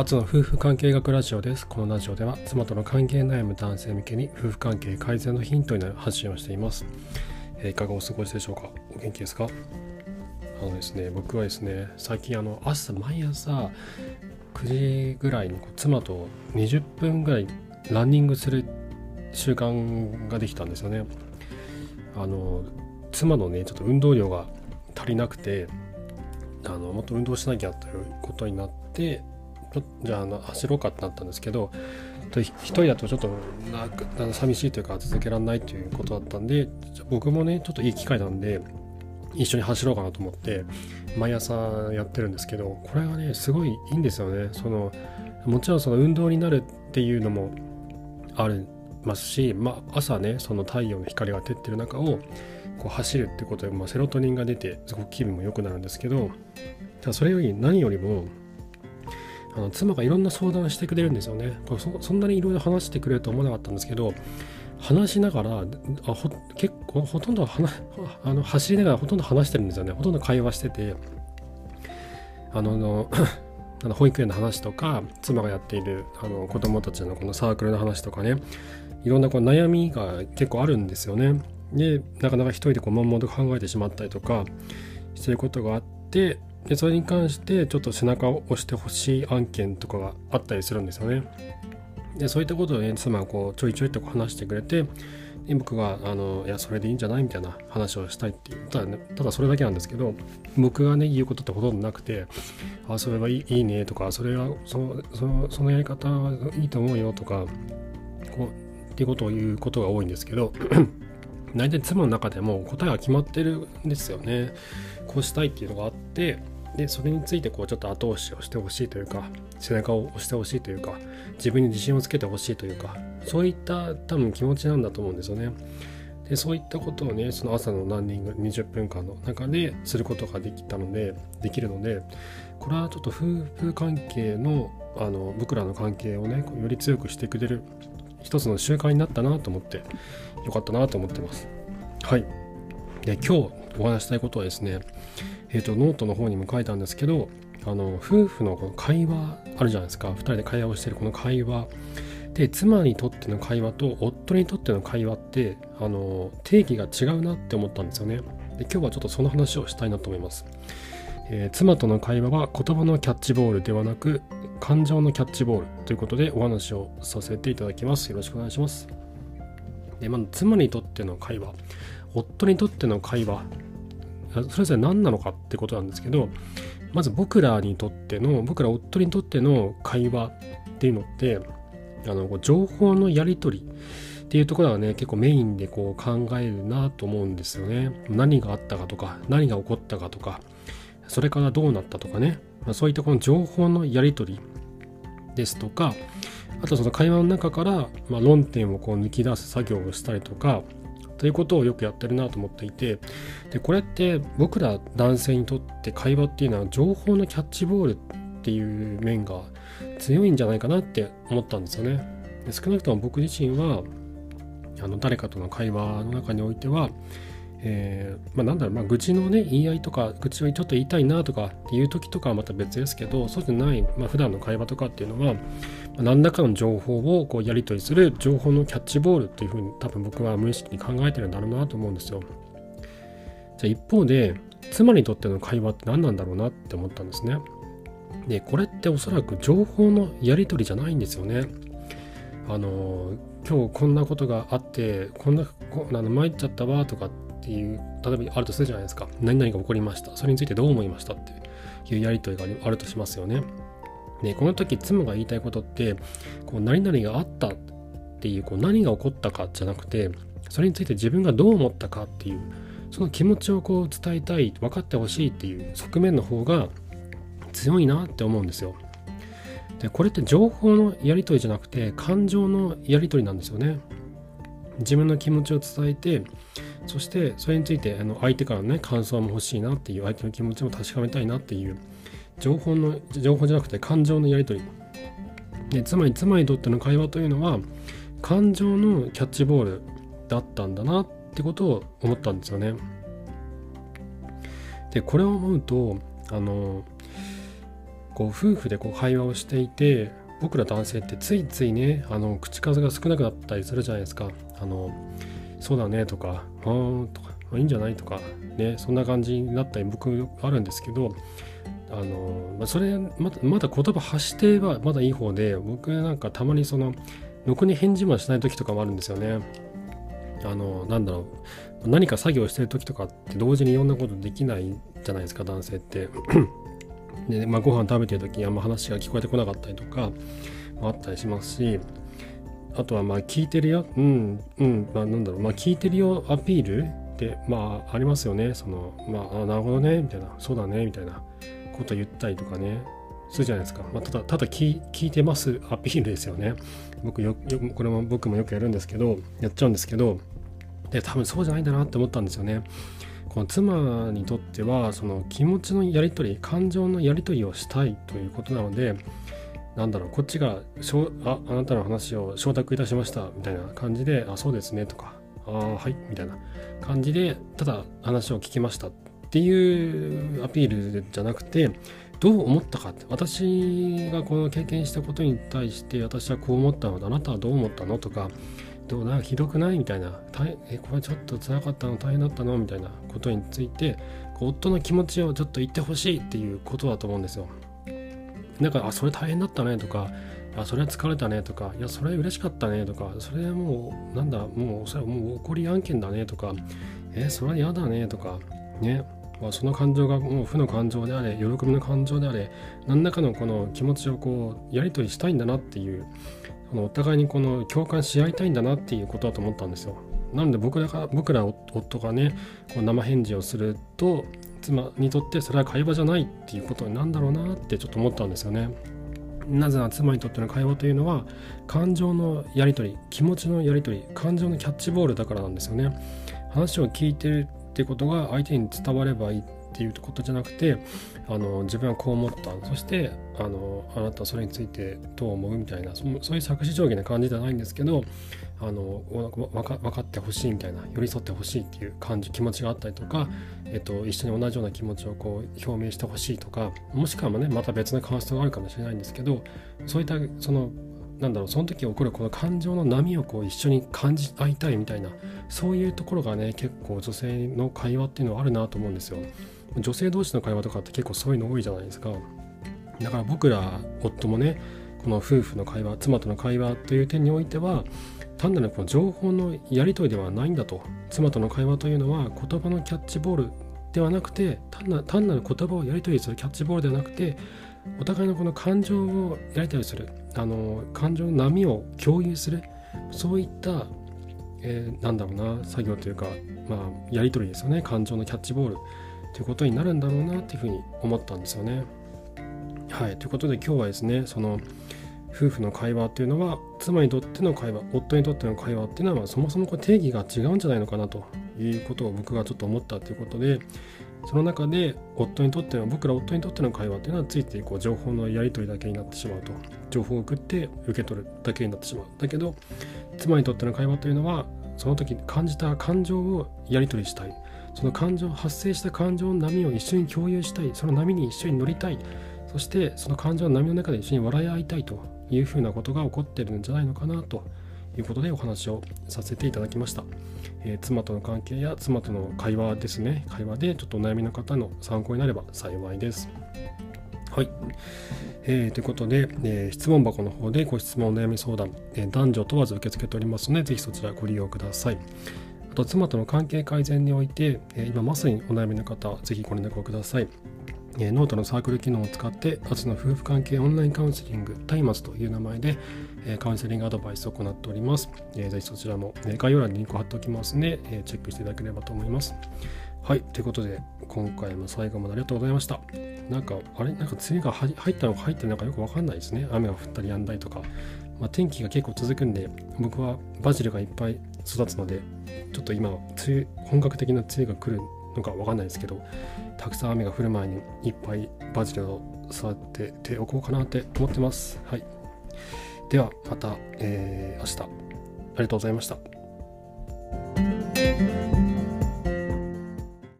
アツの夫婦関係学ラジオです。このラジオでは妻との関係悩む男性向けに夫婦関係改善のヒントになる発信をしています。えーいかがお過ごしでしょうか？お元気ですか？あのですね、僕はですね、最近あの朝、毎朝9時ぐらいに妻と20分ぐらいランニングする習慣ができたんですよね。あの妻のね、ちょっと運動量が足りなくて、あのもっと運動しなきゃということになってじゃああの走ろうかってなったんですけど一人だとちょっとな寂しいというか続けられないということだったんで僕もねちょっといい機会なんで一緒に走ろうかなと思って毎朝やってるんですけどこれがねすごいいいんですよね。そのもちろんその運動になるっていうのもありますし、まあ、朝ねその太陽の光が照ってる中をこう走るってことで、まあ、セロトニンが出てすごく気分も良くなるんですけどそれより何よりもあの妻がいろんな相談してくれるんですよね。これそそんなにいろいろ話してくれると思わなかったんですけど話しながらあほ結構ほとんどあの走りながらほとんど話してるんですよね。ほとんど会話してて。あのの 保育園の話とか妻がやっているあの子供たちのこのサークルの話とかね。いろんなこう悩みが結構あるんですよね。でなかなか一人でこう悶々と考えてしまったりとかしてることがあってでそれに関してちょっと背中を押してほしい案件とかがあったりするんですよね。でそういったことをね妻がこうちょいちょいと話してくれてで僕があの「いやそれでいいんじゃない?」みたいな話をしたいっていうただ,、ね、ただそれだけなんですけど僕がね言うことってほとんどなくて「あそれはいいいいね」とか「それはそそのそのやり方はいいと思うよ」とかこうっていうことを言うことが多いんですけど 大体妻の中でも答えが決まってるんですよね。こうしたいっていうのがあってでそれについてこうちょっと後押しをしてほしいというか背中を押してほしいというか自分に自信をつけてほしいというかそういった多分気持ちなんだと思うんですよね。でそういったことをねその朝のランニング20分間の中ですることができたのでできるのでこれはちょっと夫婦関係のあの僕らの関係をねより強くしてくれる一つの習慣になったなと思ってよかったなと思ってます。はい。で今日お話したいことはですね、えっ、とノートの方にも書いたんですけど、あの夫婦のこの会話あるじゃないですか。2人で会話をしてるこの会話で妻にとっての会話と夫にとっての会話ってあの定義が違うなって思ったんですよね。で今日はちょっとその話をしたいなと思います。えー妻との会話は言葉のキャッチボールではなく感情のキャッチボールということでお話をさせていただきます。よろしくお願いします。でまず妻にとっての会話、夫にとっての会話、それぞれ何なのかってことなんですけど、まず僕らにとっての、僕ら夫にとっての会話っていうのって、あの情報のやり取りっていうところがね、結構メインでこう考えるなと思うんですよね。何があったかとか、何が起こったかとか、それからどうなったとかね、まあ、そういったこの情報のやり取りですとか、あとその会話の中から、まあ、論点をこう抜き出す作業をしたりとか、ということをよくやってるなと思っていて、で、これって僕ら男性にとって会話っていうのは情報のキャッチボールっていう面が強いんじゃないかなって思ったんですよね。で少なくとも僕自身は、あの誰かとの会話の中においては、えーまあ、なんだろう、まあ、愚痴のね言い合いとか愚痴をちょっと言いたいなとかっていう時とかはまた別ですけどそうじゃない、まあ、普段の会話とかっていうのは、まあ何らかの情報をこうやり取りする情報のキャッチボールっていうふうに多分僕は無意識に考えてるんだろうなと思うんですよ。じゃあ一方で妻にとっての会話って何なんだろうなって思ったんですね。でこれっておそらく情報のやり取りじゃないんですよね。あの今日こんなことがあってこんなこあの参っちゃったわとかっていう例えばあるとするじゃないですか。何々が起こりました。それについてどう思いましたっていうやり取りがあるとしますよね。でこの時妻が言いたいことってこう何々があったっていうこう何が起こったかじゃなくてそれについて自分がどう思ったかっていうその気持ちをこう伝えたい分かってほしいっていう側面の方が強いなって思うんですよ。でこれって情報のやり取りじゃなくて感情のやり取りなんですよね。自分の気持ちを伝えてそしてそれについてあの相手からのね感想も欲しいなっていう相手の気持ちも確かめたいなっていう情報の情報じゃなくて感情のやり取りでつまり妻にとっての会話というのは感情のキャッチボールだったんだなってことを思ったんですよね。でこれを思うとあのこう夫婦でこう会話をしていて僕ら男性ってついついねあの口数が少なくなったりするじゃないですか。あのそうだねとかあーんとかいいんじゃないとかねそんな感じになったり僕あるんですけどあの、まあ、それまだまだ言葉発してはまだいい方で僕なんかたまにそのろくに返事もしない時とかもあるんですよね。あのなんだろう何か作業してる時とかって同時にいろんなことできないじゃないですか男性って。で、まあ、ご飯食べてる時にあんま話が聞こえてこなかったりとかもあったりしますしあとはまあ聞いてるよ。うんうん。まあなんだろう。まあ聞いてるよアピールってまあありますよね。そのまあなるほどね。みたいな。そうだね。みたいな。こと言ったりとかね。するじゃないですか、まあ、ただただ聞いてます。アピールですよね。僕よよこれも僕もよくやるんですけどやっちゃうんですけど。で多分そうじゃないんだなって思ったんですよね。この妻にとってはその気持ちのやり取り感情のやり取りをしたいということなのでなんだろうこっちがしょああなたの話を承諾いたしましたみたいな感じであそうですねとかあはいみたいな感じでただ話を聞きましたっていうアピールじゃなくてどう思ったかって私がこの経験したことに対して私はこう思ったのであなたはどう思ったのとかどうなんかひどくないみたいな大えこれちょっと辛かったの大変だったのみたいなことについて夫の気持ちをちょっと言ってほしいっていうことだと思うんですよ。だかあそれ大変だったねとかあそれは疲れたねとかいやそれ嬉しかったねとかそれはもうなんだもうそれはもう怒り案件だねとかえそれは嫌だねとかねまあ、その感情がもう負の感情であれ喜びの感情であれ何らかのこの気持ちをこうやり取りしたいんだなっていうこのお互いにこの共感し合いたいんだなっていうことだと思ったんですよ。なので僕らが僕ら夫がねこう生返事をすると妻にとってそれは会話じゃないっていうことなんだろうなってちょっと思ったんですよね。なぜなら妻にとっての会話というのは感情のやり取り気持ちのやり取り感情のキャッチボールだからなんですよね。話を聞いてるってことが相手に伝わればいいっていうことじゃなくてあの自分はこう思ったそしてあのあなたはそれについてどう思うみたいなそういう作詞定規な感じではないんですけどあの分か分かってほしいみたいな寄り添ってほしいっていう感じ気持ちがあったりとか、えっと、一緒に同じような気持ちをこう表明してほしいとかもしくはねまた別の感想があるかもしれないんですけどそういったそのなんだろうその時起こるこの感情の波をこう一緒に感じ合いたいみたいなそういうところがね結構女性の会話っていうのはあるなと思うんですよ。女性同士の会話とかって結構そういうの多いじゃないですか。だから僕ら夫もねこの夫婦の会話妻との会話という点においては単なるこの情報のやり取りではないんだと。妻との会話というのは言葉のキャッチボールではなくて単な単なる言葉をやり取りするキャッチボールではなくてお互いのこの感情をやり取りするあの感情の波を共有するそういった、えー、なんだろうな作業というか、まあ、やり取りですよね。感情のキャッチボールということになるんだろうなっていうふうに思ったんですよね。はい。ということで今日はですねその夫婦の会話っていうのは妻にとっての会話夫にとっての会話っていうのはそもそもこ定義が違うんじゃないのかなということを僕がちょっと思ったということでその中で夫にとっての僕ら夫にとっての会話っていうのはついてこう情報のやり取りだけになってしまうと。情報を送って受け取るだけになってしまう。だけど妻にとっての会話というのはその時感じた感情をやり取りしたい。その感情発生した感情の波を一緒に共有したい。その波に一緒に乗りたい。そしてその感情の波の中で一緒に笑い合いたいと。いうふうなことが起こってるんじゃないのかなということでお話をさせていただきました。えー、妻との関係や妻との会話ですね。会話でちょっとお悩みの方の参考になれば幸いです。はい、えー、ということで、えー、質問箱の方でご質問お悩み相談、えー、男女問わず受け付けておりますのでぜひそちらご利用ください。あと妻との関係改善において、え今まさにお悩みの方ぜひご連絡をください。えノートのサークル機能を使って初の夫婦関係オンラインカウンセリング松明という名前で、えカウンセリングアドバイスを行っております、えー、ぜひそちらも、え概要欄にリンクを貼っておきますので、えチェックしていただければと思います。はいということで今回も最後までありがとうございました。なんかあれ？なんか梅雨が入ったのか入ってないのかよくわかんないですね。雨が降ったりやんだりとか、まあ、天気が結構続くんで僕はバジルがいっぱい育つのでちょっと今梅雨本格的な梅雨が来るのかわかんないですけどたくさん雨が降る前にいっぱいバジルを育てておこうかなって思ってます。はい。ではまた、えー、明日ありがとうございました。